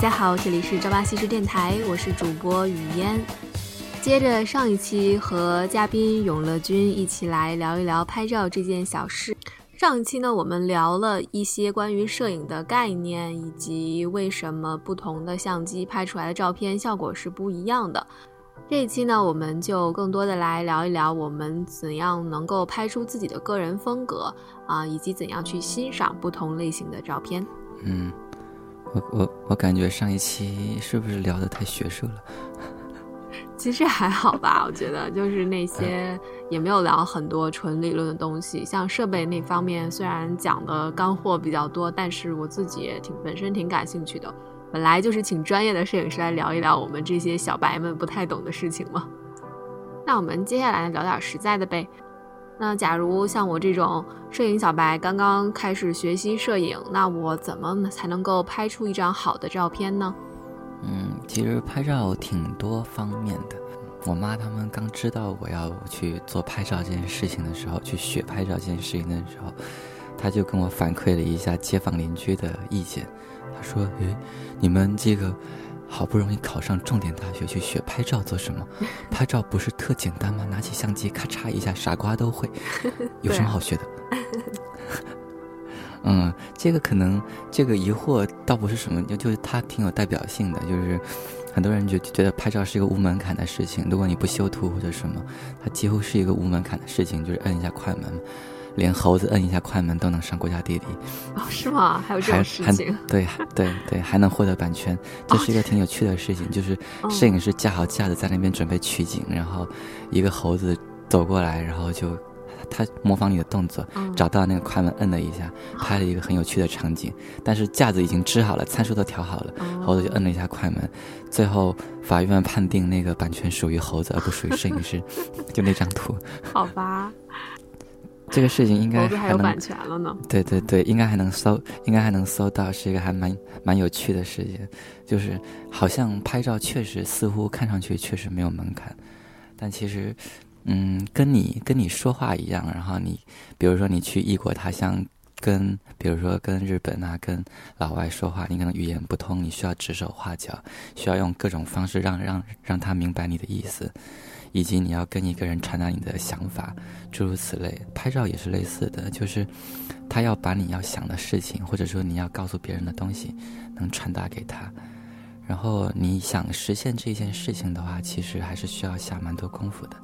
大家好，这里是朝八夕视电台，我是主播雨嫣。接着上一期和嘉宾永乐君一起来聊一聊拍照这件小事。上一期呢，我们聊了一些关于摄影的概念，以及为什么不同的相机拍出来的照片效果是不一样的。这一期呢，我们就更多的来聊一聊我们怎样能够拍出自己的个人风格啊，以及怎样去欣赏不同类型的照片。嗯，我我我感觉上一期是不是聊的太学术了？其实还好吧，我觉得就是那些也没有聊很多纯理论的东西，像设备那方面虽然讲的干货比较多，但是我自己也挺本身挺感兴趣的。本来就是请专业的摄影师来聊一聊我们这些小白们不太懂的事情嘛。那我们接下来聊点实在的呗。那假如像我这种摄影小白刚刚开始学习摄影，那我怎么才能够拍出一张好的照片呢？嗯，其实拍照挺多方面的。我妈他们刚知道我要去做拍照这件事情的时候，去学拍照这件事情的时候，她就跟我反馈了一下街坊邻居的意见。她说：“诶，你们这个好不容易考上重点大学，去学拍照做什么？拍照不是特简单吗？拿起相机咔嚓一下，傻瓜都会，有什么好学的？” 嗯，这个可能这个疑惑倒不是什么，就就是它挺有代表性的，就是很多人就觉得拍照是一个无门槛的事情，如果你不修图或者什么，它几乎是一个无门槛的事情，就是摁一下快门。连猴子摁一下快门都能上国家地理哦？是吗？还有这种事情？对对对，还能获得版权，这是一个挺有趣的事情。就是摄影师架好架子在那边准备取景，然后一个猴子走过来，然后就他模仿你的动作，找到那个快门摁了一下，拍了一个很有趣的场景。但是架子已经支好了，参数都调好了，猴子就摁了一下快门。最后法院判定那个版权属于猴子，而不属于摄影师，就那张图。好吧。这个事情应该还有版权了呢。对对对，应该还能搜，应该还能搜到，是一个还蛮蛮有趣的事情。就是好像拍照确实似乎看上去确实没有门槛，但其实，嗯，跟你跟你说话一样。然后你比如说你去异国他乡，跟比如说跟日本啊，跟老外说话，你可能语言不通，你需要指手画脚，需要用各种方式让让让他明白你的意思。以及你要跟一个人传达你的想法，诸如此类。拍照也是类似的，就是他要把你要想的事情，或者说你要告诉别人的东西，能传达给他。然后你想实现这件事情的话，其实还是需要下蛮多功夫的。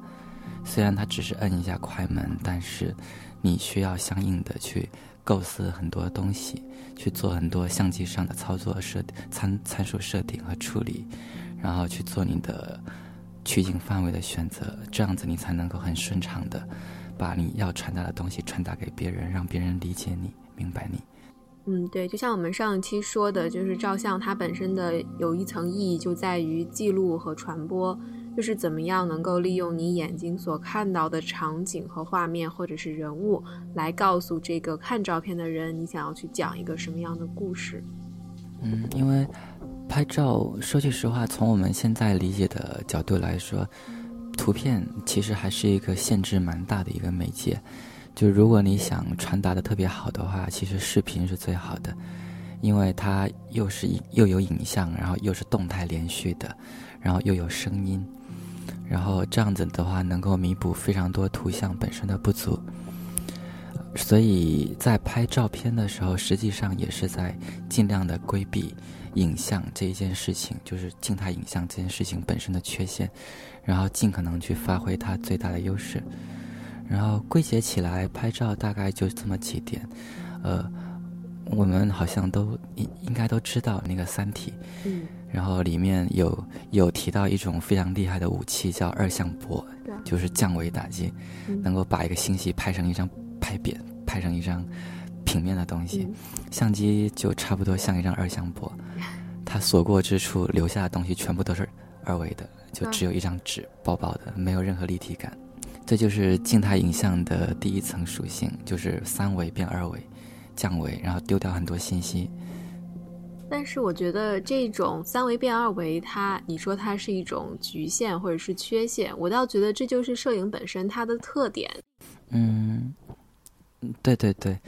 虽然他只是摁一下快门，但是你需要相应的去构思很多东西，去做很多相机上的操作设参参数设定和处理，然后去做你的。取景范围的选择，这样子你才能够很顺畅的把你要传达的东西传达给别人，让别人理解你、明白你。嗯，对，就像我们上一期说的，就是照相它本身的有一层意义，就在于记录和传播，就是怎么样能够利用你眼睛所看到的场景和画面，或者是人物，来告诉这个看照片的人，你想要去讲一个什么样的故事。嗯，因为。拍照，说句实话，从我们现在理解的角度来说，图片其实还是一个限制蛮大的一个媒介。就如果你想传达的特别好的话，其实视频是最好的，因为它又是又有影像，然后又是动态连续的，然后又有声音，然后这样子的话能够弥补非常多图像本身的不足。所以在拍照片的时候，实际上也是在尽量的规避。影像这一件事情，就是静态影像这件事情本身的缺陷，然后尽可能去发挥它最大的优势。然后归结起来，拍照大概就这么几点。呃，我们好像都应应该都知道那个《三体》，嗯，然后里面有有提到一种非常厉害的武器，叫二向箔，就是降维打击，能够把一个星系拍成一张拍扁，拍成一张。平面的东西，相机就差不多像一张二向箔，它所过之处留下的东西全部都是二维的，就只有一张纸，薄薄的，没有任何立体感。这就是静态影像的第一层属性，就是三维变二维，降维，然后丢掉很多信息。但是我觉得这种三维变二维，它你说它是一种局限或者是缺陷，我倒觉得这就是摄影本身它的特点。嗯，对对对。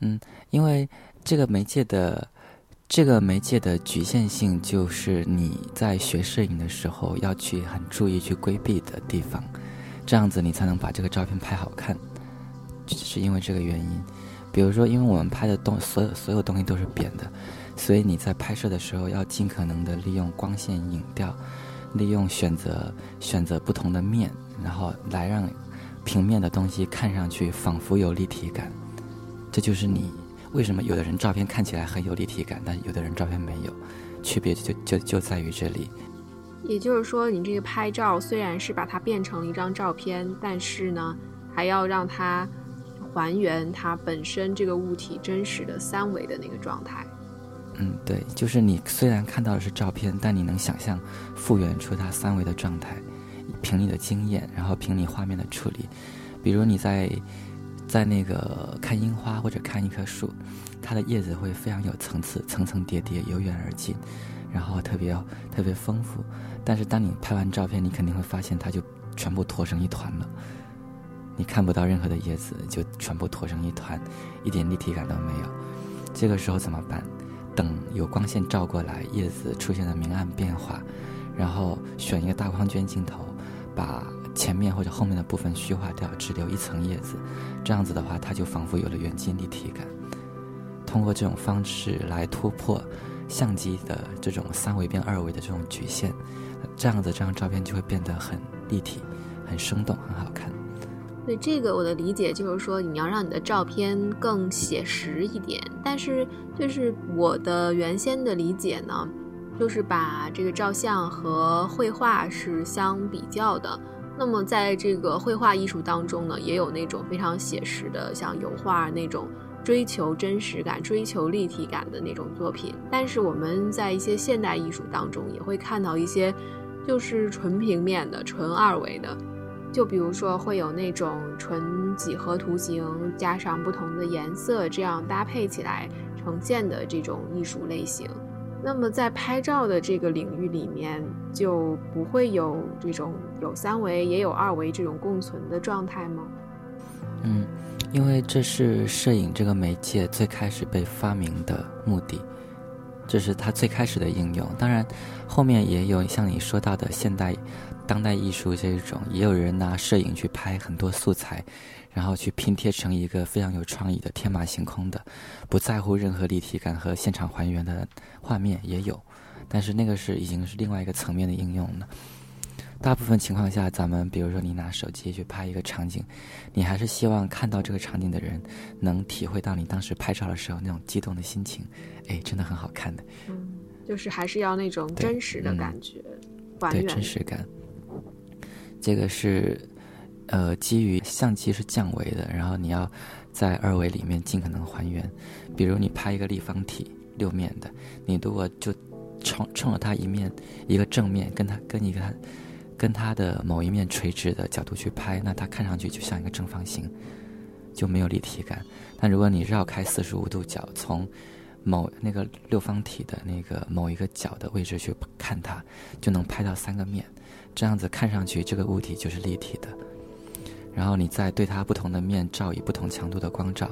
嗯，因为这个媒介的这个媒介的局限性就是你在学摄影的时候要去很注意去规避的地方，这样子你才能把这个照片拍好看。是因为这个原因，比如说，因为我们拍的东所有所有东西都是扁的，所以你在拍摄的时候要尽可能的利用光线影调，利用选择选择不同的面，然后来让平面的东西看上去仿佛有立体感。这就是你。为什么有的人照片看起来很有立体感，但有的人照片没有？区别就就就在于这里。也就是说，你这个拍照虽然是把它变成了一张照片，但是呢，还要让它还原它本身这个物体真实的三维的那个状态。嗯，对，就是你虽然看到的是照片，但你能想象复原出它三维的状态，凭你的经验，然后凭你画面的处理，比如你在。在那个看樱花或者看一棵树，它的叶子会非常有层次，层层叠叠，由远而近，然后特别特别丰富。但是当你拍完照片，你肯定会发现它就全部坨成一团了，你看不到任何的叶子，就全部坨成一团，一点立体感都没有。这个时候怎么办？等有光线照过来，叶子出现了明暗变化，然后选一个大光圈镜头，把。前面或者后面的部分虚化掉，只留一层叶子，这样子的话，它就仿佛有了远近立体感。通过这种方式来突破相机的这种三维变二维的这种局限，这样子这张照片就会变得很立体、很生动、很好看。对这个我的理解就是说，你要让你的照片更写实一点。但是，就是我的原先的理解呢，就是把这个照相和绘画是相比较的。那么，在这个绘画艺术当中呢，也有那种非常写实的，像油画那种追求真实感、追求立体感的那种作品。但是我们在一些现代艺术当中，也会看到一些就是纯平面的、纯二维的，就比如说会有那种纯几何图形加上不同的颜色这样搭配起来呈现的这种艺术类型。那么在拍照的这个领域里面，就不会有这种有三维也有二维这种共存的状态吗？嗯，因为这是摄影这个媒介最开始被发明的目的，这是它最开始的应用。当然，后面也有像你说到的现代、当代艺术这种，也有人拿摄影去拍很多素材。然后去拼贴成一个非常有创意的天马行空的，不在乎任何立体感和现场还原的画面也有，但是那个是已经是另外一个层面的应用了。大部分情况下，咱们比如说你拿手机去拍一个场景，你还是希望看到这个场景的人能体会到你当时拍照的时候那种激动的心情，哎，真的很好看的。嗯，就是还是要那种真实的感觉，还原真实感。这个是。呃，基于相机是降维的，然后你要在二维里面尽可能还原。比如你拍一个立方体六面的，你如果就冲冲了它一面一个正面，跟它跟一个跟它的某一面垂直的角度去拍，那它看上去就像一个正方形，就没有立体感。但如果你绕开四十五度角，从某那个六方体的那个某一个角的位置去看它，就能拍到三个面，这样子看上去这个物体就是立体的。然后你再对它不同的面照以不同强度的光照，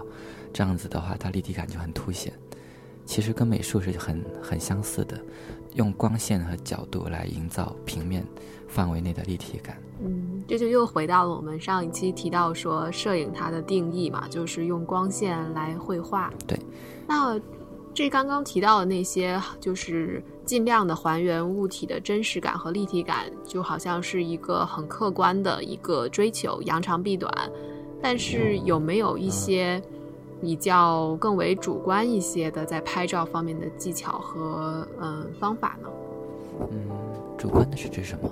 这样子的话，它立体感就很凸显。其实跟美术是很很相似的，用光线和角度来营造平面范围内的立体感。嗯，这就又回到了我们上一期提到说摄影它的定义嘛，就是用光线来绘画。对，那。这刚刚提到的那些，就是尽量的还原物体的真实感和立体感，就好像是一个很客观的一个追求，扬长避短。但是有没有一些比较更为主观一些的在拍照方面的技巧和嗯方法呢？嗯，主观的是指什么？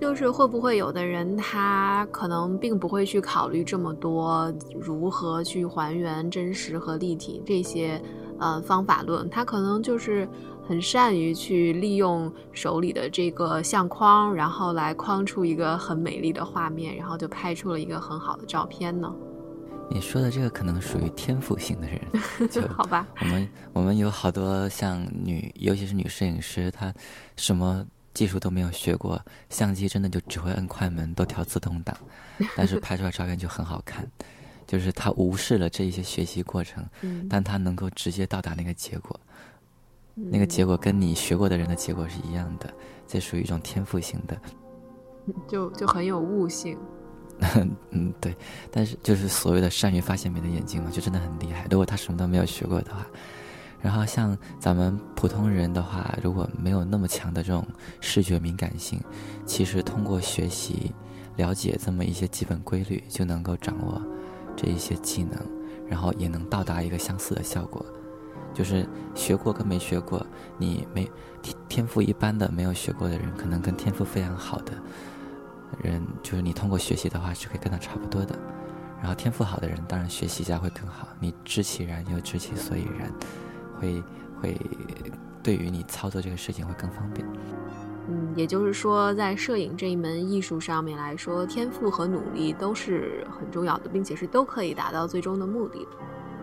就是会不会有的人他可能并不会去考虑这么多如何去还原真实和立体这些。呃，方法论，他可能就是很善于去利用手里的这个相框，然后来框出一个很美丽的画面，然后就拍出了一个很好的照片呢。你说的这个可能属于天赋型的人，就好吧。我们我们有好多像女，尤其是女摄影师，她什么技术都没有学过，相机真的就只会摁快门，都调自动挡，但是拍出来照片就很好看。就是他无视了这一些学习过程，但他能够直接到达那个结果，那个结果跟你学过的人的结果是一样的，这属于一种天赋型的，就就很有悟性。嗯，对，但是就是所谓的善于发现美的眼睛嘛，就真的很厉害。如果他什么都没有学过的话，然后像咱们普通人的话，如果没有那么强的这种视觉敏感性，其实通过学习了解这么一些基本规律，就能够掌握这一些技能，然后也能到达一个相似的效果。就是学过跟没学过，你没天天赋一般的没有学过的人，可能跟天赋非常好的。人就是你通过学习的话是可以跟他差不多的，然后天赋好的人当然学习一下会更好，你知其然又知其所以然，会会对于你操作这个事情会更方便。嗯，也就是说，在摄影这一门艺术上面来说，天赋和努力都是很重要的，并且是都可以达到最终的目的。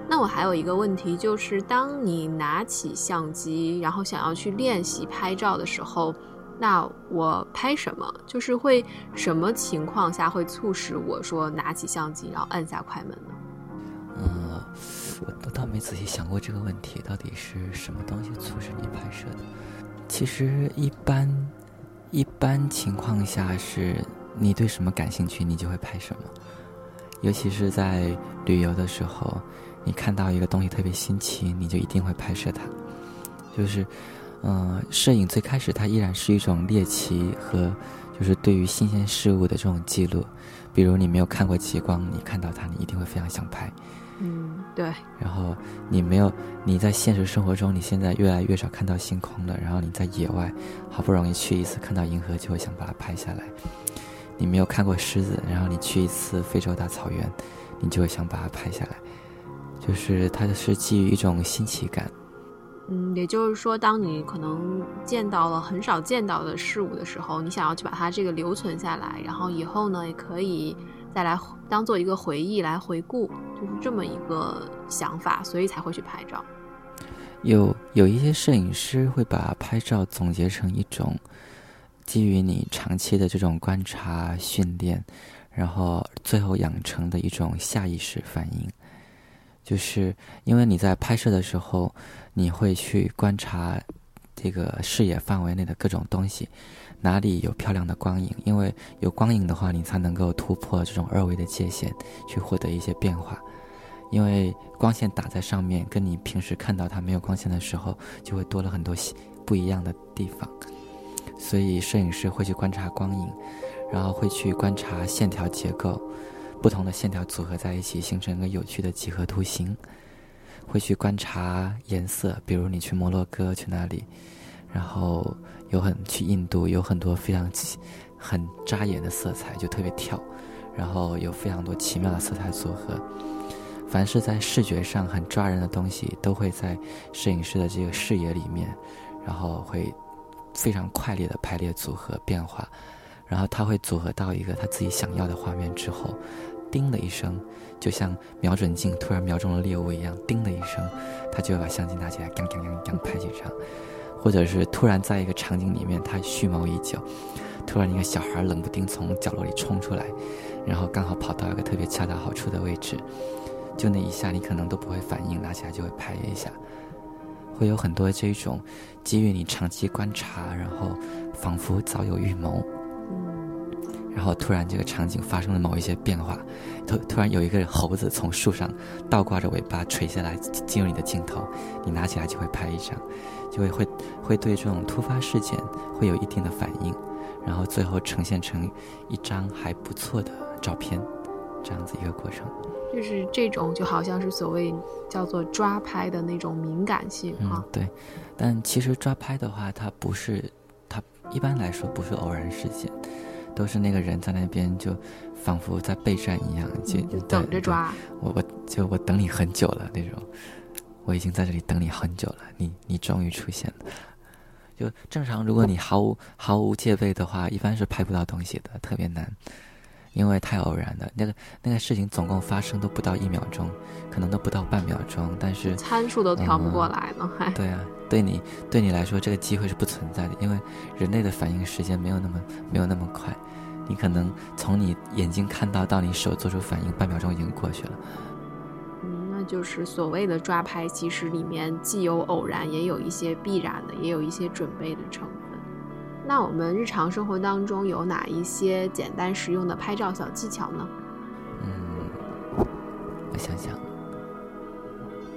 那我还有一个问题，就是当你拿起相机，然后想要去练习拍照的时候。那我拍什么？就是会什么情况下会促使我说拿起相机，然后按下快门呢？嗯，我倒没仔细想过这个问题，到底是什么东西促使你拍摄的？其实一般一般情况下是你对什么感兴趣，你就会拍什么。尤其是在旅游的时候，你看到一个东西特别新奇，你就一定会拍摄它。就是。嗯，摄影最开始它依然是一种猎奇和，就是对于新鲜事物的这种记录。比如你没有看过极光，你看到它，你一定会非常想拍。嗯，对。然后你没有你在现实生活中，你现在越来越少看到星空了。然后你在野外好不容易去一次看到银河，就会想把它拍下来。你没有看过狮子，然后你去一次非洲大草原，你就会想把它拍下来。就是它是基于一种新奇感。嗯，也就是说，当你可能见到了很少见到的事物的时候，你想要去把它这个留存下来，然后以后呢，也可以再来当做一个回忆来回顾，就是这么一个想法，所以才会去拍照。有有一些摄影师会把拍照总结成一种基于你长期的这种观察训练，然后最后养成的一种下意识反应，就是因为你在拍摄的时候。你会去观察这个视野范围内的各种东西，哪里有漂亮的光影？因为有光影的话，你才能够突破这种二维的界限，去获得一些变化。因为光线打在上面，跟你平时看到它没有光线的时候，就会多了很多不一样的地方。所以，摄影师会去观察光影，然后会去观察线条结构，不同的线条组合在一起，形成一个有趣的几何图形。会去观察颜色，比如你去摩洛哥去那里，然后有很去印度有很多非常很扎眼的色彩，就特别跳，然后有非常多奇妙的色彩组合。凡是在视觉上很抓人的东西，都会在摄影师的这个视野里面，然后会非常快烈的排列组合变化，然后他会组合到一个他自己想要的画面之后，叮的一声。就像瞄准镜突然瞄中了猎物一样，叮的一声，他就会把相机拿起来，刚刚刚刚拍几张，或者是突然在一个场景里面，他蓄谋已久，突然一个小孩冷不丁从角落里冲出来，然后刚好跑到一个特别恰到好处的位置，就那一下你可能都不会反应，拿起来就会拍一下，会有很多这种基于你长期观察，然后仿佛早有预谋。然后突然，这个场景发生了某一些变化，突突然有一个猴子从树上倒挂着尾巴垂下来，进入你的镜头，你拿起来就会拍一张，就会会会对这种突发事件会有一定的反应，然后最后呈现成一张还不错的照片，这样子一个过程。就是这种就好像是所谓叫做抓拍的那种敏感性啊。对，但其实抓拍的话，它不是，它一般来说不是偶然事件。都是那个人在那边，就仿佛在备战一样，就等着抓我。我就我等你很久了那种，我已经在这里等你很久了，你你终于出现了。就正常，如果你毫无毫无戒备的话，一般是拍不到东西的，特别难，因为太偶然了。那个那个事情总共发生都不到一秒钟，可能都不到半秒钟，但是参数都调不过来呢，还对啊。对你，对你来说，这个机会是不存在的，因为人类的反应时间没有那么没有那么快，你可能从你眼睛看到到你手做出反应，半秒钟已经过去了。嗯，那就是所谓的抓拍，其实里面既有偶然，也有一些必然的，也有一些准备的成分。那我们日常生活当中有哪一些简单实用的拍照小技巧呢？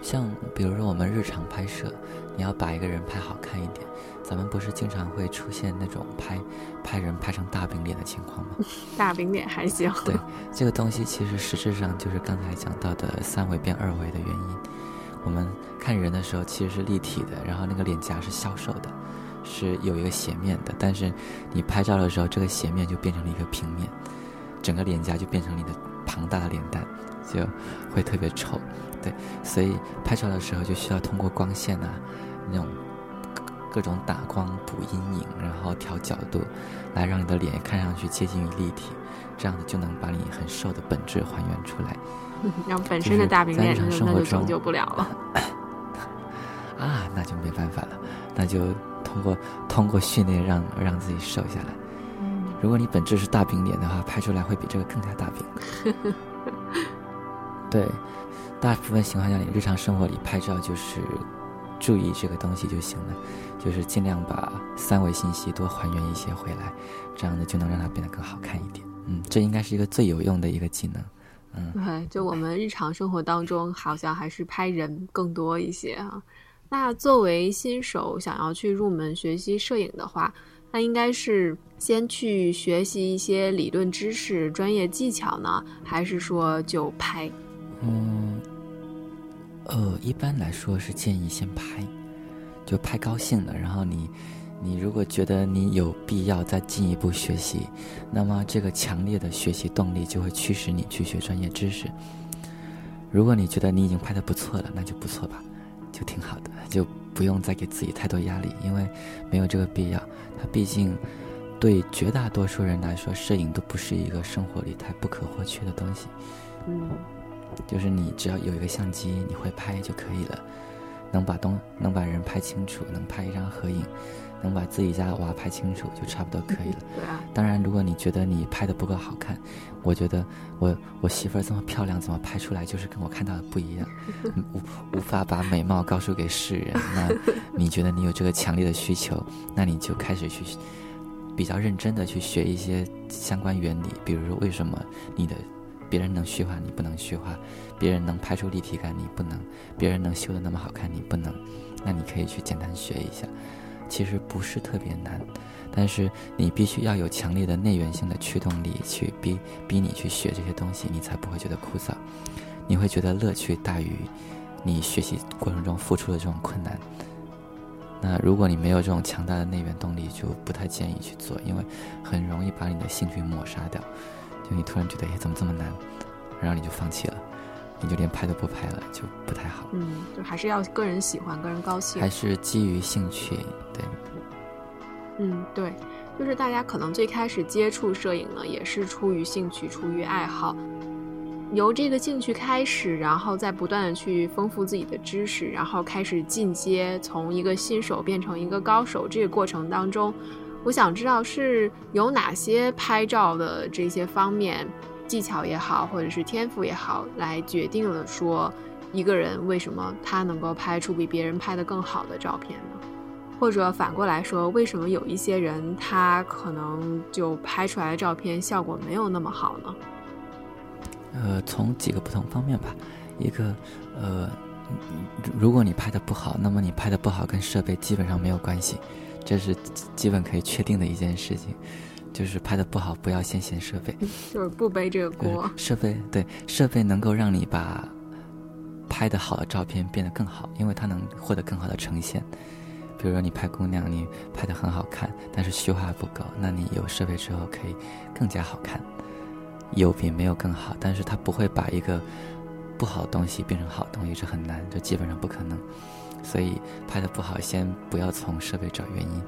像比如说我们日常拍摄，你要把一个人拍好看一点。咱们不是经常会出现那种拍拍人拍成大饼脸的情况吗？大饼脸还行。对，这个东西其实实质上就是刚才讲到的三维变二维的原因。我们看人的时候其实是立体的，然后那个脸颊是消瘦的，是有一个斜面的。但是你拍照的时候，这个斜面就变成了一个平面，整个脸颊就变成你的庞大的脸蛋，就会特别丑。对，所以拍照的时候就需要通过光线啊那种。各种打光、补阴影，然后调角度，来让你的脸看上去接近于立体，这样子就能把你很瘦的本质还原出来。让本身的大饼脸那就拯救不了了。啊，那就没办法了，那就通过通过训练让让自己瘦下来。如果你本质是大饼脸的话，拍出来会比这个更加大饼。对，大部分情况下，你日常生活里拍照就是注意这个东西就行了。就是尽量把三维信息多还原一些回来，这样呢就能让它变得更好看一点。嗯，这应该是一个最有用的一个技能。嗯，对，就我们日常生活当中，好像还是拍人更多一些啊。那作为新手想要去入门学习摄影的话，那应该是先去学习一些理论知识、专业技巧呢，还是说就拍？嗯，呃，一般来说是建议先拍。就拍高兴的，然后你，你如果觉得你有必要再进一步学习，那么这个强烈的学习动力就会驱使你去学专业知识。如果你觉得你已经拍的不错了，那就不错吧，就挺好的，就不用再给自己太多压力，因为没有这个必要。它毕竟对绝大多数人来说，摄影都不是一个生活里太不可或缺的东西。嗯，就是你只要有一个相机，你会拍就可以了。能把东能把人拍清楚，能拍一张合影，能把自己家的娃拍清楚，就差不多可以了。当然，如果你觉得你拍的不够好看，我觉得我我媳妇儿这么漂亮，怎么拍出来就是跟我看到的不一样，无无法把美貌告诉给世人。那你觉得你有这个强烈的需求，那你就开始去比较认真的去学一些相关原理，比如说为什么你的。别人能虚化，你不能虚化；别人能拍出立体感，你不能；别人能修的那么好看，你不能。那你可以去简单学一下，其实不是特别难，但是你必须要有强烈的内源性的驱动力，去逼逼你去学这些东西，你才不会觉得枯燥，你会觉得乐趣大于你学习过程中付出的这种困难。那如果你没有这种强大的内源动力，就不太建议去做，因为很容易把你的兴趣抹杀掉。就你突然觉得，哎，怎么这么难？然后你就放弃了，你就连拍都不拍了，就不太好。嗯，就还是要个人喜欢，个人高兴。还是基于兴趣，对。嗯，对，就是大家可能最开始接触摄影呢，也是出于兴趣，出于爱好。由这个兴趣开始，然后再不断的去丰富自己的知识，然后开始进阶，从一个新手变成一个高手，这个过程当中。我想知道是有哪些拍照的这些方面技巧也好，或者是天赋也好，来决定了说一个人为什么他能够拍出比别人拍的更好的照片呢？或者反过来说，为什么有一些人他可能就拍出来的照片效果没有那么好呢？呃，从几个不同方面吧，一个呃，如果你拍的不好，那么你拍的不好跟设备基本上没有关系。这是基本可以确定的一件事情，就是拍的不好，不要先嫌设备，就是不背这个锅。设备对设备能够让你把拍的好的照片变得更好，因为它能获得更好的呈现。比如说你拍姑娘，你拍的很好看，但是虚化不够，那你有设备之后可以更加好看。有比没有更好，但是它不会把一个不好的东西变成好东西，这很难，这基本上不可能。所以拍的不好，先不要从设备找原因。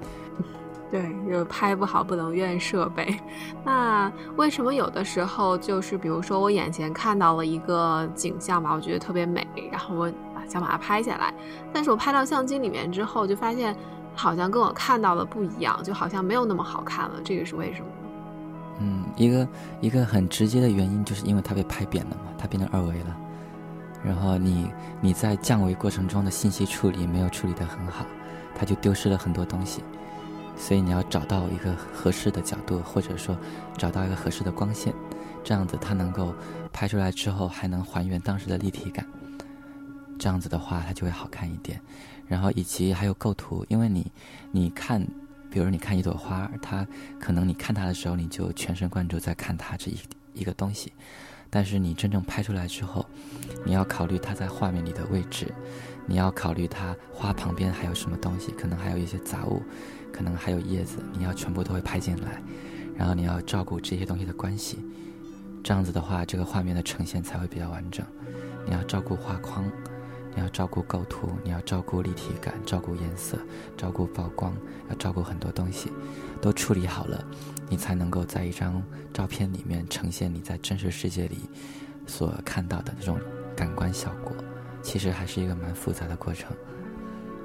对，就拍不好不能怨设备。那为什么有的时候就是，比如说我眼前看到了一个景象吧，我觉得特别美，然后我想把它拍下来，但是我拍到相机里面之后，就发现好像跟我看到的不一样，就好像没有那么好看了。这个是为什么呢？嗯，一个一个很直接的原因，就是因为它被拍扁了嘛，它变成二维了。然后你你在降维过程中的信息处理没有处理得很好，它就丢失了很多东西。所以你要找到一个合适的角度，或者说找到一个合适的光线，这样子它能够拍出来之后还能还原当时的立体感。这样子的话，它就会好看一点。然后以及还有构图，因为你你看，比如你看一朵花，它可能你看它的时候，你就全神贯注在看它这一一个东西。但是你真正拍出来之后，你要考虑它在画面里的位置，你要考虑它花旁边还有什么东西，可能还有一些杂物。可能还有叶子，你要全部都会拍进来，然后你要照顾这些东西的关系，这样子的话，这个画面的呈现才会比较完整。你要照顾画框，你要照顾构图，你要照顾立体感，照顾颜色，照顾曝光，要照顾很多东西，都处理好了，你才能够在一张照片里面呈现你在真实世界里所看到的那种感官效果。其实还是一个蛮复杂的过程。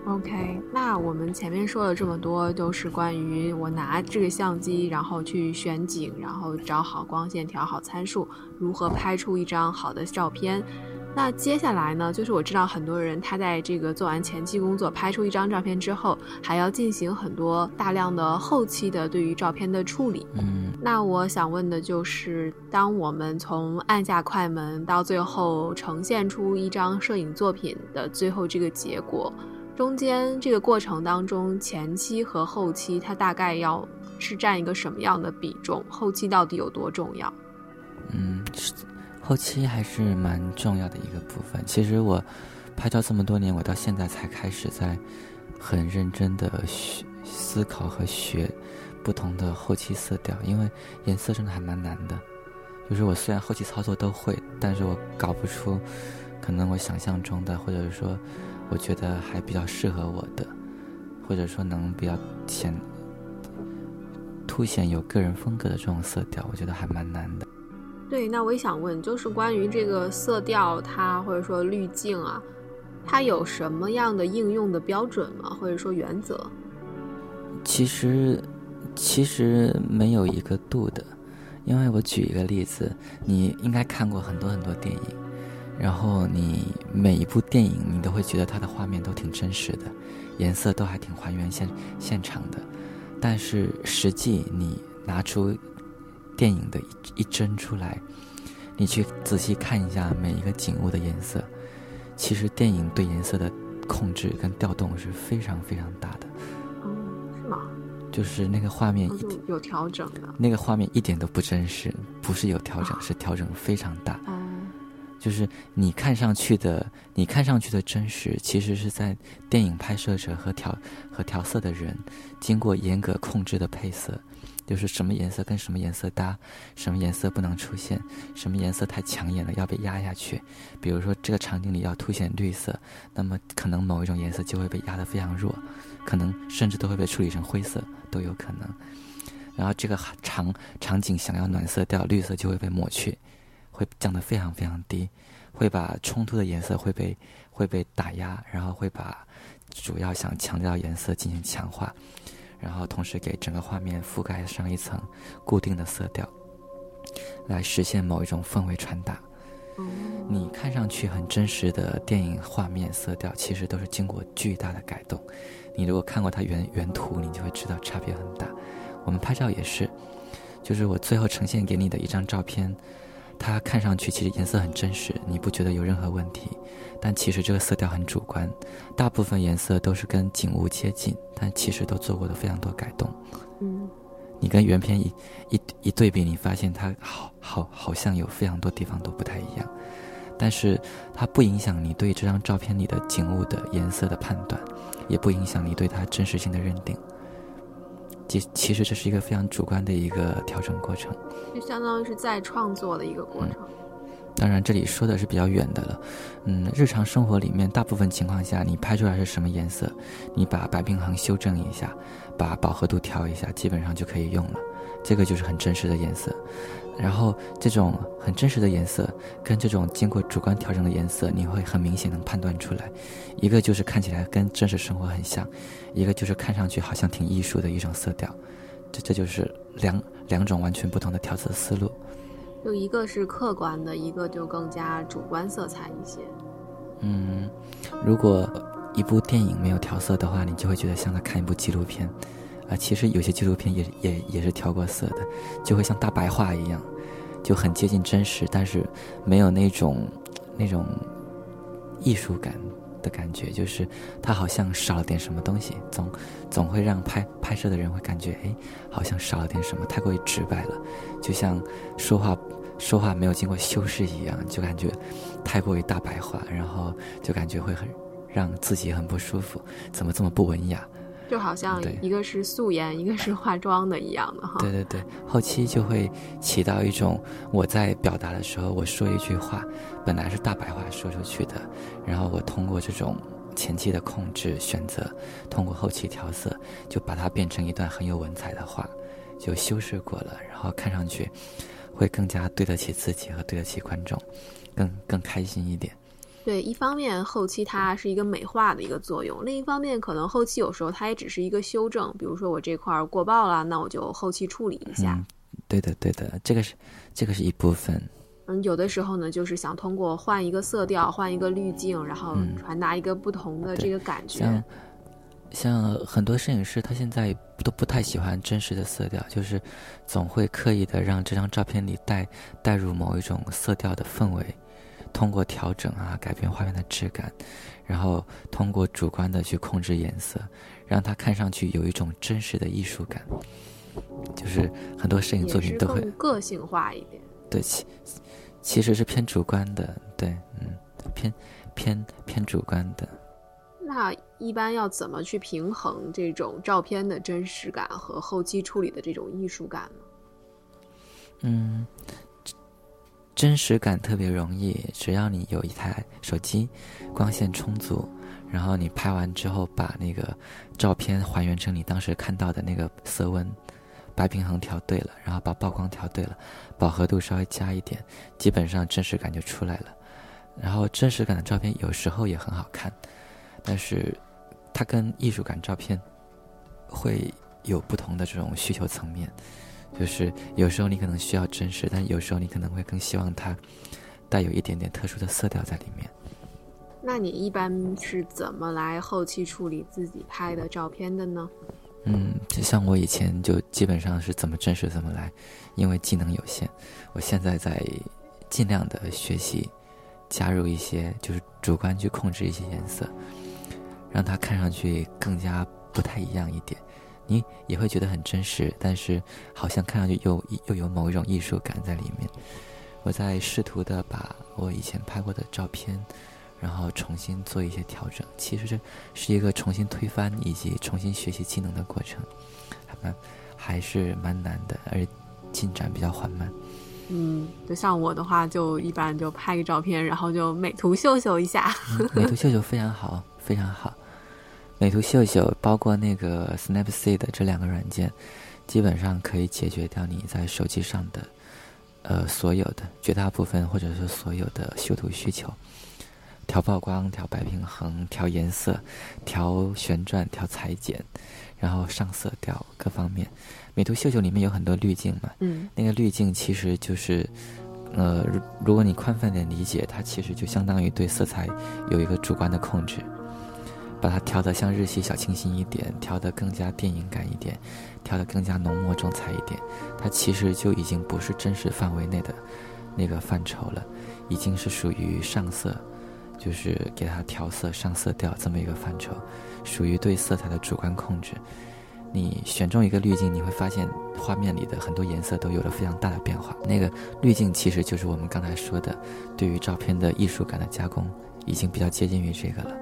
OK，那我们前面说了这么多，都是关于我拿这个相机，然后去选景，然后找好光线，调好参数，如何拍出一张好的照片。那接下来呢，就是我知道很多人他在这个做完前期工作，拍出一张照片之后，还要进行很多大量的后期的对于照片的处理。嗯，那我想问的就是，当我们从按下快门到最后呈现出一张摄影作品的最后这个结果。中间这个过程当中，前期和后期它大概要是占一个什么样的比重？后期到底有多重要？嗯，后期还是蛮重要的一个部分。其实我拍照这么多年，我到现在才开始在很认真的学思考和学不同的后期色调，因为颜色真的还蛮难的。就是我虽然后期操作都会，但是我搞不出可能我想象中的，或者是说。我觉得还比较适合我的，或者说能比较显凸显有个人风格的这种色调，我觉得还蛮难的。对，那我也想问，就是关于这个色调，它或者说滤镜啊，它有什么样的应用的标准吗？或者说原则？其实，其实没有一个度的，因为我举一个例子，你应该看过很多很多电影。然后你每一部电影，你都会觉得它的画面都挺真实的，颜色都还挺还原现现场的。但是实际你拿出电影的一一帧出来，你去仔细看一下每一个景物的颜色，其实电影对颜色的控制跟调动是非常非常大的。哦，是吗？就是那个画面有调整的。那个画面一点都不真实，不是有调整，是调整非常大。就是你看上去的，你看上去的真实，其实是在电影拍摄者和调和调色的人经过严格控制的配色，就是什么颜色跟什么颜色搭，什么颜色不能出现，什么颜色太抢眼了要被压下去。比如说这个场景里要凸显绿色，那么可能某一种颜色就会被压得非常弱，可能甚至都会被处理成灰色都有可能。然后这个场场景想要暖色调，绿色就会被抹去。会降得非常非常低，会把冲突的颜色会被会被打压，然后会把主要想强调颜色进行强化，然后同时给整个画面覆盖上一层固定的色调，来实现某一种氛围传达。你看上去很真实的电影画面色调，其实都是经过巨大的改动。你如果看过它原原图，你就会知道差别很大。我们拍照也是，就是我最后呈现给你的一张照片。它看上去其实颜色很真实，你不觉得有任何问题？但其实这个色调很主观，大部分颜色都是跟景物接近，但其实都做过的非常多改动。嗯，你跟原片一一一对比，你发现它好好好像有非常多地方都不太一样，但是它不影响你对这张照片里的景物的颜色的判断，也不影响你对它真实性的认定。其其实这是一个非常主观的一个调整过程，就相当于是在创作的一个过程。当然，这里说的是比较远的了。嗯，日常生活里面，大部分情况下，你拍出来是什么颜色，你把白平衡修正一下，把饱和度调一下，基本上就可以用了。这个就是很真实的颜色。然后这种很真实的颜色，跟这种经过主观调整的颜色，你会很明显能判断出来。一个就是看起来跟真实生活很像，一个就是看上去好像挺艺术的一种色调。这这就是两两种完全不同的调色思路。就一个是客观的，一个就更加主观色彩一些。嗯，如果一部电影没有调色的话，你就会觉得像在看一部纪录片。啊，其实有些纪录片也也也是调过色的，就会像大白话一样，就很接近真实，但是没有那种那种艺术感的感觉，就是它好像少了点什么东西，总总会让拍拍摄的人会感觉，哎，好像少了点什么，太过于直白了，就像说话说话没有经过修饰一样，就感觉太过于大白话，然后就感觉会很让自己很不舒服，怎么这么不文雅？就好像一个是素颜，一个是化妆的一样的哈。对对对，后期就会起到一种我在表达的时候，我说一句话，本来是大白话说出去的，然后我通过这种前期的控制选择，通过后期调色，就把它变成一段很有文采的话，就修饰过了，然后看上去会更加对得起自己和对得起观众，更更开心一点。对，一方面后期它是一个美化的一个作用，另一方面可能后期有时候它也只是一个修正，比如说我这块儿过曝了，那我就后期处理一下。嗯，对的，对的，这个是这个是一部分。嗯，有的时候呢，就是想通过换一个色调、换一个滤镜，然后传达一个不同的这个感觉。像像很多摄影师，他现在都不太喜欢真实的色调，就是总会刻意的让这张照片里带带入某一种色调的氛围。通过调整啊，改变画面的质感，然后通过主观的去控制颜色，让它看上去有一种真实的艺术感。就是很多摄影作品都会个性化一点。对，其其实是偏主观的，对，嗯，偏偏偏主观的。那一般要怎么去平衡这种照片的真实感和后期处理的这种艺术感呢？嗯。真实感特别容易，只要你有一台手机，光线充足，然后你拍完之后把那个照片还原成你当时看到的那个色温，白平衡调对了，然后把曝光调对了，饱和度稍微加一点，基本上真实感就出来了。然后真实感的照片有时候也很好看，但是它跟艺术感照片会有不同的这种需求层面。就是有时候你可能需要真实，但有时候你可能会更希望它带有一点点特殊的色调在里面。那你一般是怎么来后期处理自己拍的照片的呢？嗯，就像我以前就基本上是怎么真实怎么来，因为技能有限。我现在在尽量的学习，加入一些就是主观去控制一些颜色，让它看上去更加不太一样一点。你也会觉得很真实，但是好像看上去又又有某一种艺术感在里面。我在试图的把我以前拍过的照片，然后重新做一些调整。其实这是一个重新推翻以及重新学习技能的过程，还蛮还是蛮难的，而进展比较缓慢。嗯，就像我的话，就一般就拍个照片，然后就美图秀秀一下。美图秀秀非常好，非常好。美图秀秀包括那个 Snapseed 这两个软件，基本上可以解决掉你在手机上的，呃，所有的绝大部分或者是所有的修图需求，调曝光、调白平衡、调颜色、调旋转、调裁剪，然后上色调各方面。美图秀秀里面有很多滤镜嘛，嗯，那个滤镜其实就是，呃，如果你宽泛点理解，它其实就相当于对色彩有一个主观的控制。把它调得像日系小清新一点，调得更加电影感一点，调得更加浓墨重彩一点，它其实就已经不是真实范围内的那个范畴了，已经是属于上色，就是给它调色上色调这么一个范畴，属于对色彩的主观控制。你选中一个滤镜，你会发现画面里的很多颜色都有了非常大的变化。那个滤镜其实就是我们刚才说的，对于照片的艺术感的加工，已经比较接近于这个了。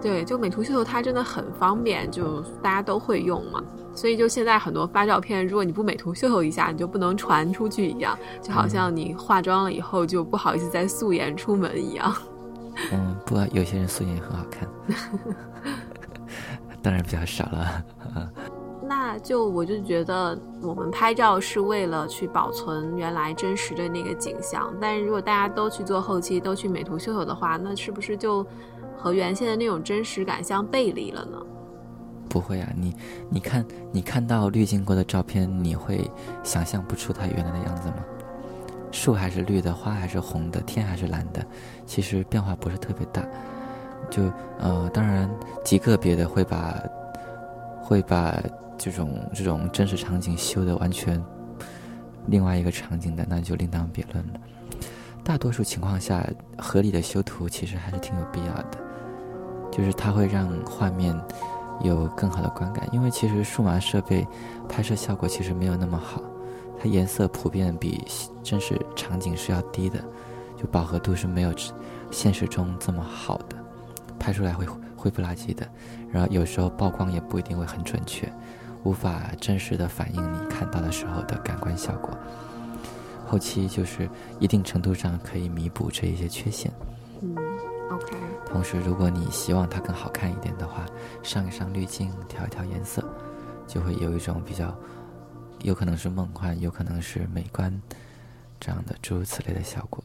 对，就美图秀秀它真的很方便，就大家都会用嘛。所以就现在很多发照片，如果你不美图秀秀一下，你就不能传出去一样，就好像你化妆了以后就不好意思再素颜出门一样。嗯，不，有些人素颜也很好看，当然比较少了。那就我就觉得，我们拍照是为了去保存原来真实的那个景象，但是如果大家都去做后期，都去美图秀秀的话，那是不是就？和原先的那种真实感相背离了呢？不会啊，你你看你看到滤镜过的照片，你会想象不出它原来的样子吗？树还是绿的，花还是红的，天还是蓝的，其实变化不是特别大。就呃，当然极个别的会把会把这种这种真实场景修的完全另外一个场景的，那就另当别论了。大多数情况下，合理的修图其实还是挺有必要的，就是它会让画面有更好的观感。因为其实数码设备拍摄效果其实没有那么好，它颜色普遍比真实场景是要低的，就饱和度是没有现实中这么好的，拍出来会灰不拉几的。然后有时候曝光也不一定会很准确，无法真实的反映你看到的时候的感官效果。后期就是一定程度上可以弥补这一些缺陷。嗯，OK。同时，如果你希望它更好看一点的话，上一上滤镜，调一调颜色，就会有一种比较，有可能是梦幻，有可能是美观，这样的诸如此类的效果。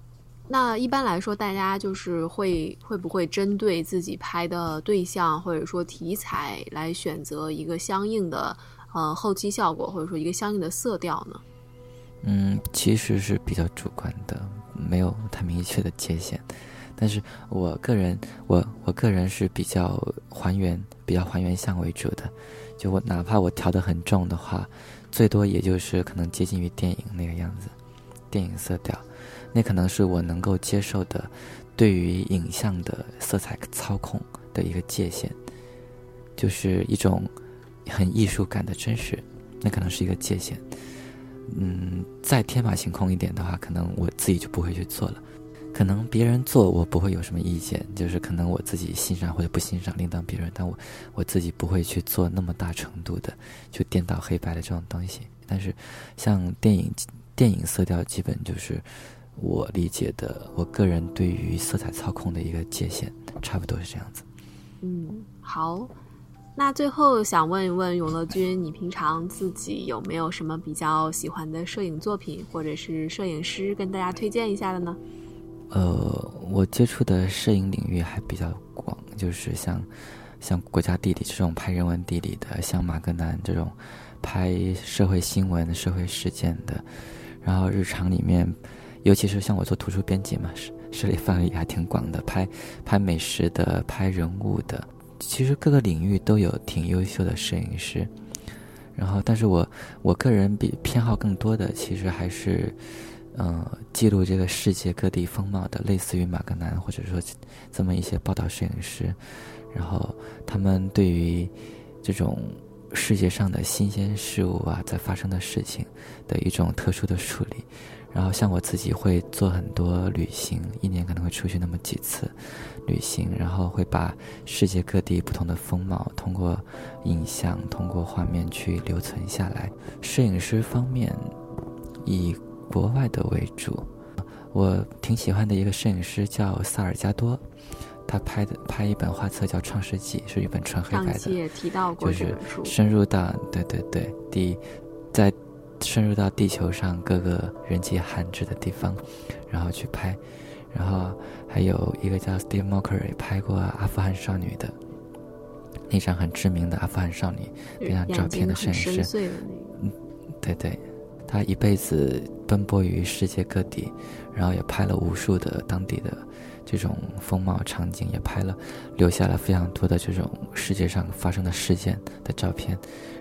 那一般来说，大家就是会会不会针对自己拍的对象或者说题材来选择一个相应的呃后期效果，或者说一个相应的色调呢？嗯，其实是比较主观的，没有太明确的界限。但是我个人，我我个人是比较还原、比较还原像为主的。就我哪怕我调的很重的话，最多也就是可能接近于电影那个样子，电影色调，那可能是我能够接受的，对于影像的色彩操控的一个界限，就是一种很艺术感的真实，那可能是一个界限。嗯，再天马行空一点的话，可能我自己就不会去做了。可能别人做我不会有什么意见，就是可能我自己欣赏或者不欣赏另当别论。但我我自己不会去做那么大程度的就颠倒黑白的这种东西。但是像电影 电影色调，基本就是我理解的，我个人对于色彩操控的一个界限，差不多是这样子。嗯，好。那最后想问一问永乐君，你平常自己有没有什么比较喜欢的摄影作品，或者是摄影师跟大家推荐一下的呢？呃，我接触的摄影领域还比较广，就是像像国家地理这种拍人文地理的，像马格南这种拍社会新闻、社会事件的，然后日常里面，尤其是像我做图书编辑嘛，涉涉猎范围还挺广的，拍拍美食的，拍人物的。其实各个领域都有挺优秀的摄影师，然后，但是我我个人比偏好更多的，其实还是，嗯，记录这个世界各地风貌的，类似于马格南或者说这么一些报道摄影师，然后他们对于这种世界上的新鲜事物啊，在发生的事情的一种特殊的处理。然后像我自己会做很多旅行，一年可能会出去那么几次旅行，然后会把世界各地不同的风貌通过影像、通过画面去留存下来。摄影师方面，以国外的为主。我挺喜欢的一个摄影师叫萨尔加多，他拍的拍一本画册叫《创世纪》，是一本纯黑白的，也提到过就是深入到对对对，第在。深入到地球上各个人迹罕至的地方，然后去拍，然后还有一个叫 Steve Mockery 拍过阿富汗少女的那张很知名的阿富汗少女那张照片的摄影师，嗯，对对，他一辈子奔波于世界各地，然后也拍了无数的当地的这种风貌场景，也拍了留下了非常多的这种世界上发生的事件的照片。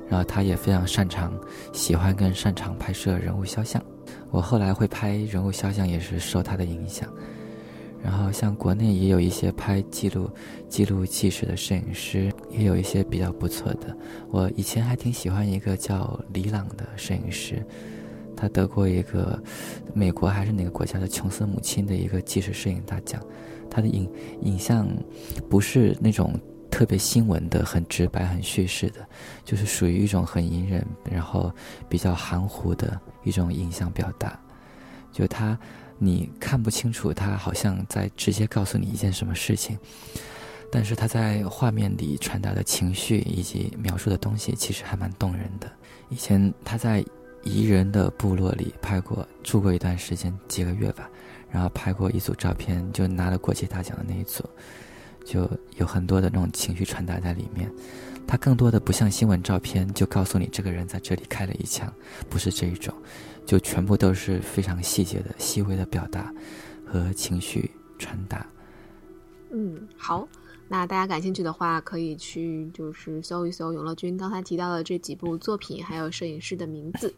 然后他也非常擅长、喜欢跟擅长拍摄人物肖像。我后来会拍人物肖像，也是受他的影响。然后像国内也有一些拍记录、记录纪实的摄影师，也有一些比较不错的。我以前还挺喜欢一个叫李朗的摄影师，他得过一个美国还是哪个国家的琼斯母亲的一个纪实摄影大奖。他的影影像不是那种。特别新闻的、很直白、很叙事的，就是属于一种很隐忍，然后比较含糊的一种影像表达。就他，你看不清楚，他好像在直接告诉你一件什么事情，但是他在画面里传达的情绪以及描述的东西，其实还蛮动人的。以前他在彝人的部落里拍过，住过一段时间，几个月吧，然后拍过一组照片，就拿了国际大奖的那一组。就有很多的那种情绪传达在里面。它更多的不像新闻照片，就告诉你这个人在这里开了一枪，不是这一种，就全部都是非常细节的、细微的表达和情绪传达。嗯，好，那大家感兴趣的话，可以去就是搜一搜永乐君刚才提到的这几部作品，还有摄影师的名字。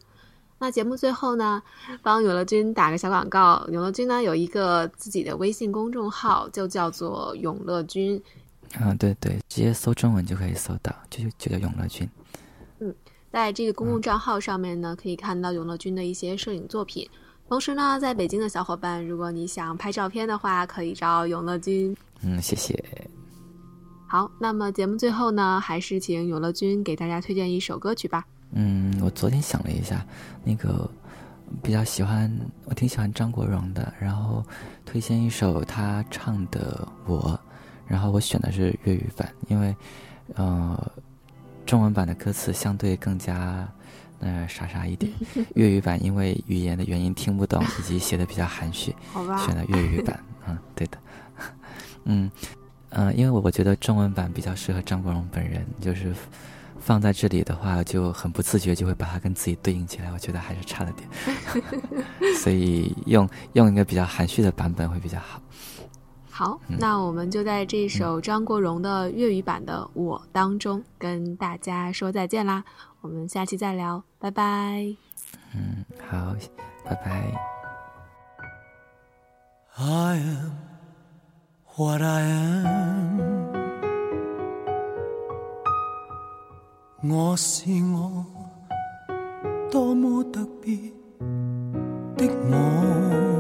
那节目最后呢，帮永乐君打个小广告。永乐君呢有一个自己的微信公众号，就叫做永乐君。嗯，对对，直接搜中文就可以搜到，就就叫永乐君。嗯，在这个公共账号上面呢，可以看到永乐君的一些摄影作品。同时呢，在北京的小伙伴，如果你想拍照片的话，可以找永乐君。嗯，谢谢。好，那么节目最后呢，还是请永乐君给大家推荐一首歌曲吧。嗯，我昨天想了一下，那个比较喜欢，我挺喜欢张国荣的，然后推荐一首他唱的《我》。然后我选的是粤语版，因为，呃，中文版的歌词相对更加，呃，傻傻一点。粤语版因为语言的原因听不懂，以及写的比较含蓄，选的粤语版。嗯，对的。嗯，嗯，因为我我觉得中文版比较适合张国荣本人，就是放在这里的话就很不自觉就会把它跟自己对应起来，我觉得还是差了点。所以用用一个比较含蓄的版本会比较好。好，那我们就在这首张国荣的粤语版的《我》当中跟大家说再见啦，我们下期再聊，拜拜。嗯，好，拜拜。我是我，多么特别的我。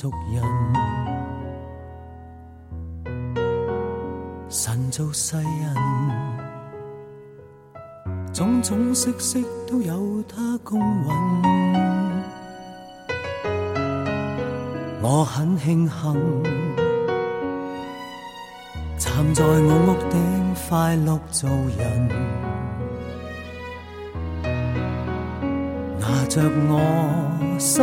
种族人。神造世人，种种色色都有他公允。我很庆幸，站在我屋顶快乐做人。拿着我心，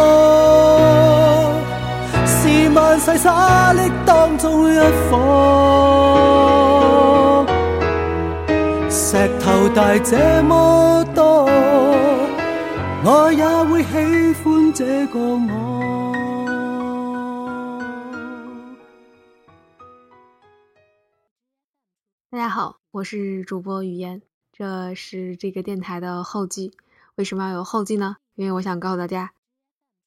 是万世沙砾当中一颗，石头大这么多，我也会喜欢这个我。大家好，我是主播雨嫣，这是这个电台的后记。为什么要有后记呢？因为我想告诉大家，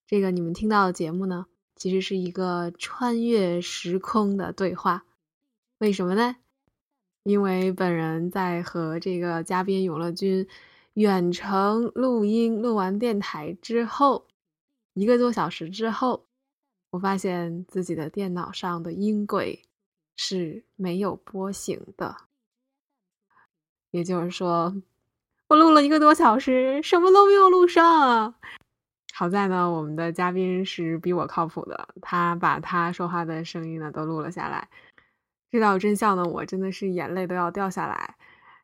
这个你们听到的节目呢，其实是一个穿越时空的对话。为什么呢？因为本人在和这个嘉宾永乐君远程录音录完电台之后，一个多小时之后，我发现自己的电脑上的音轨是没有波形的，也就是说。我录了一个多小时，什么都没有录上。好在呢，我们的嘉宾是比我靠谱的，他把他说话的声音呢都录了下来。知道真相呢，我真的是眼泪都要掉下来。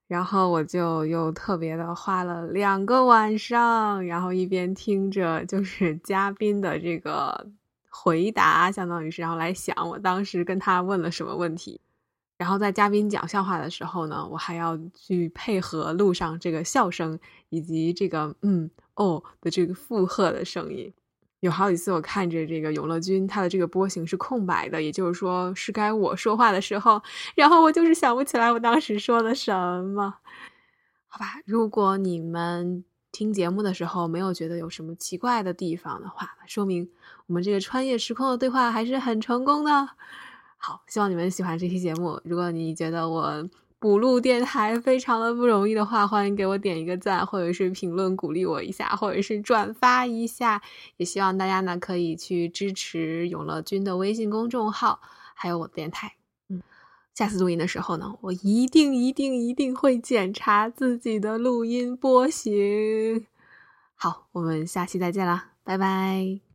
然后我就又特别的花了两个晚上，然后一边听着就是嘉宾的这个回答，相当于是然后来想我当时跟他问了什么问题。然后在嘉宾讲笑话的时候呢，我还要去配合录上这个笑声以及这个嗯哦的这个附和的声音，有好几次我看着这个永乐君，他的这个波形是空白的，也就是说是该我说话的时候，然后我就是想不起来我当时说了什么。好吧，如果你们听节目的时候没有觉得有什么奇怪的地方的话，说明我们这个穿越时空的对话还是很成功的。好，希望你们喜欢这期节目。如果你觉得我，补录电台非常的不容易的话，欢迎给我点一个赞，或者是评论鼓励我一下，或者是转发一下。也希望大家呢可以去支持永乐君的微信公众号，还有我的电台。嗯，下次录音的时候呢，我一定一定一定会检查自己的录音波形。好，我们下期再见啦，拜拜。